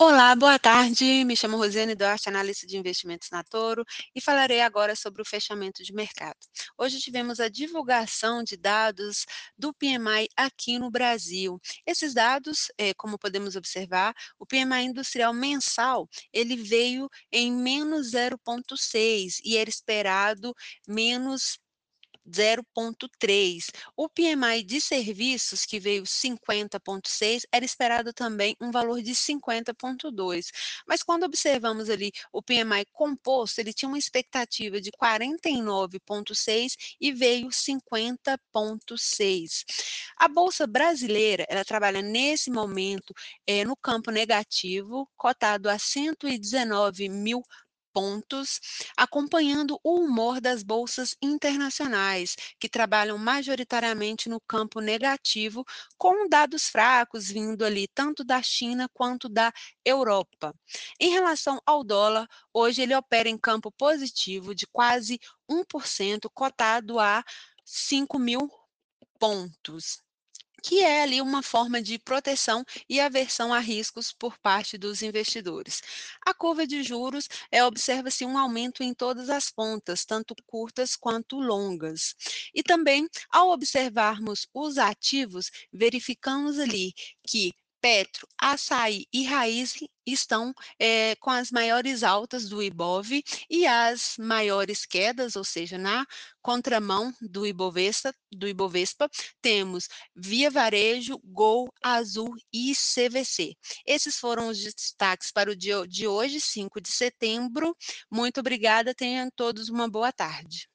Olá, boa tarde. Me chamo Rosiane Duarte, analista de investimentos na Toro, e falarei agora sobre o fechamento de mercado. Hoje tivemos a divulgação de dados do PMI aqui no Brasil. Esses dados, eh, como podemos observar, o PMI industrial mensal, ele veio em menos 0,6 e era esperado menos 0,3. O PMI de serviços, que veio 50,6, era esperado também um valor de 50,2. Mas quando observamos ali o PMI composto, ele tinha uma expectativa de 49,6 e veio 50,6. A Bolsa Brasileira, ela trabalha nesse momento é, no campo negativo, cotado a 119 mil pontos, acompanhando o humor das bolsas internacionais, que trabalham majoritariamente no campo negativo, com dados fracos vindo ali tanto da China quanto da Europa. Em relação ao dólar, hoje ele opera em campo positivo de quase 1%, cotado a 5 mil pontos que é ali uma forma de proteção e aversão a riscos por parte dos investidores. A curva de juros é observa-se um aumento em todas as pontas, tanto curtas quanto longas. E também, ao observarmos os ativos, verificamos ali que Petro, Açaí e Raiz estão é, com as maiores altas do Ibov e as maiores quedas, ou seja, na contramão do Ibovespa, do Ibovespa temos Via Varejo, Gol, Azul e CVC. Esses foram os destaques para o dia de hoje, 5 de setembro. Muito obrigada, tenham todos uma boa tarde.